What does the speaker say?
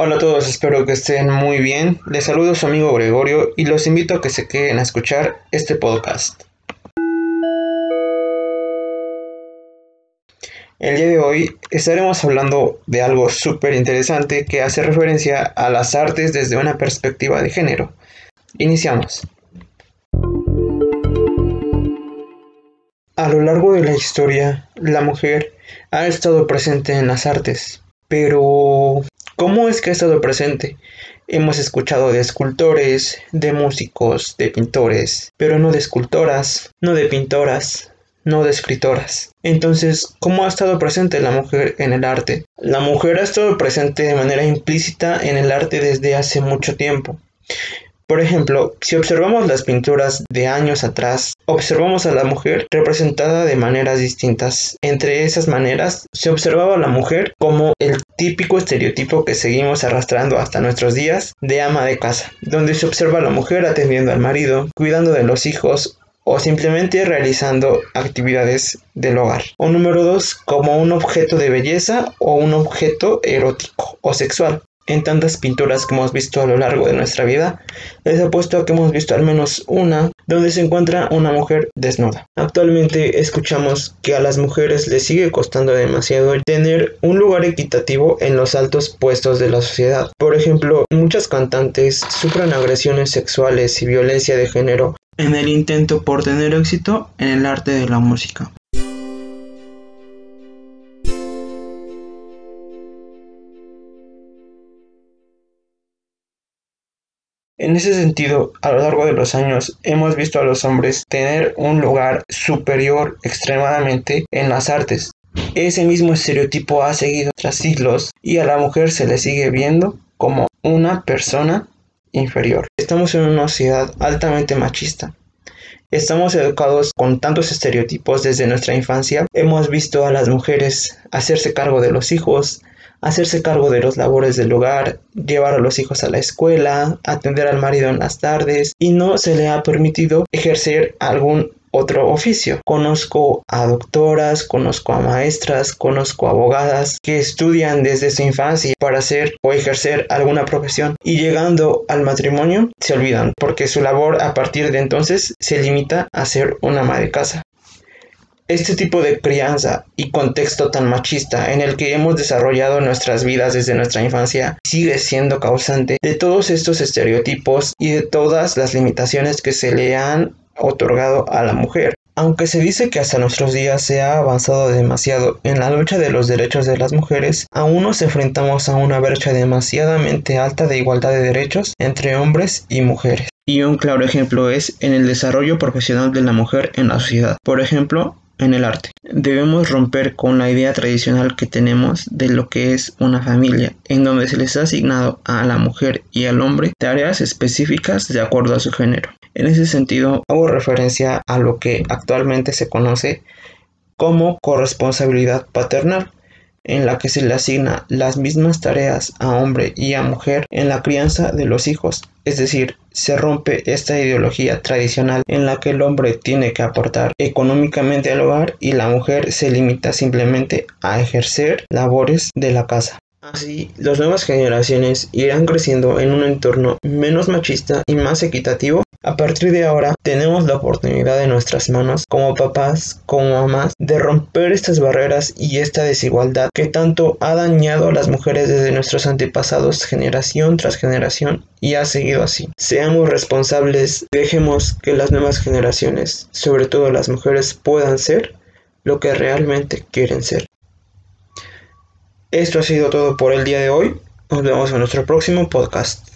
Hola a todos, espero que estén muy bien. Les saludo a su amigo Gregorio y los invito a que se queden a escuchar este podcast. El día de hoy estaremos hablando de algo súper interesante que hace referencia a las artes desde una perspectiva de género. Iniciamos. A lo largo de la historia, la mujer ha estado presente en las artes, pero ¿cómo es que ha estado presente? Hemos escuchado de escultores, de músicos, de pintores, pero no de escultoras, no de pintoras, no de escritoras. Entonces, ¿cómo ha estado presente la mujer en el arte? La mujer ha estado presente de manera implícita en el arte desde hace mucho tiempo. Por ejemplo, si observamos las pinturas de años atrás, observamos a la mujer representada de maneras distintas. Entre esas maneras, se observaba a la mujer como el típico estereotipo que seguimos arrastrando hasta nuestros días de ama de casa, donde se observa a la mujer atendiendo al marido, cuidando de los hijos o simplemente realizando actividades del hogar. O número dos, como un objeto de belleza o un objeto erótico o sexual en tantas pinturas que hemos visto a lo largo de nuestra vida, les apuesto a que hemos visto al menos una donde se encuentra una mujer desnuda. Actualmente escuchamos que a las mujeres les sigue costando demasiado tener un lugar equitativo en los altos puestos de la sociedad. Por ejemplo, muchas cantantes sufren agresiones sexuales y violencia de género en el intento por tener éxito en el arte de la música. En ese sentido, a lo largo de los años hemos visto a los hombres tener un lugar superior extremadamente en las artes. Ese mismo estereotipo ha seguido tras siglos y a la mujer se le sigue viendo como una persona inferior. Estamos en una sociedad altamente machista. Estamos educados con tantos estereotipos desde nuestra infancia. Hemos visto a las mujeres hacerse cargo de los hijos, hacerse cargo de los labores del hogar, llevar a los hijos a la escuela, atender al marido en las tardes y no se le ha permitido ejercer algún otro oficio. Conozco a doctoras, conozco a maestras, conozco a abogadas que estudian desde su infancia para hacer o ejercer alguna profesión y llegando al matrimonio se olvidan porque su labor a partir de entonces se limita a ser una ama de casa. Este tipo de crianza y contexto tan machista en el que hemos desarrollado nuestras vidas desde nuestra infancia sigue siendo causante de todos estos estereotipos y de todas las limitaciones que se le han otorgado a la mujer. Aunque se dice que hasta nuestros días se ha avanzado demasiado en la lucha de los derechos de las mujeres, aún nos enfrentamos a una brecha demasiadamente alta de igualdad de derechos entre hombres y mujeres. Y un claro ejemplo es en el desarrollo profesional de la mujer en la sociedad. Por ejemplo, en el arte. Debemos romper con la idea tradicional que tenemos de lo que es una familia, en donde se les ha asignado a la mujer y al hombre tareas específicas de acuerdo a su género. En ese sentido, hago referencia a lo que actualmente se conoce como corresponsabilidad paternal, en la que se le asigna las mismas tareas a hombre y a mujer en la crianza de los hijos. Es decir, se rompe esta ideología tradicional en la que el hombre tiene que aportar económicamente al hogar y la mujer se limita simplemente a ejercer labores de la casa. Así, las nuevas generaciones irán creciendo en un entorno menos machista y más equitativo. A partir de ahora, tenemos la oportunidad en nuestras manos, como papás, como mamás, de romper estas barreras y esta desigualdad que tanto ha dañado a las mujeres desde nuestros antepasados generación tras generación y ha seguido así. Seamos responsables, dejemos que las nuevas generaciones, sobre todo las mujeres, puedan ser lo que realmente quieren ser. Esto ha sido todo por el día de hoy. Nos vemos en nuestro próximo podcast.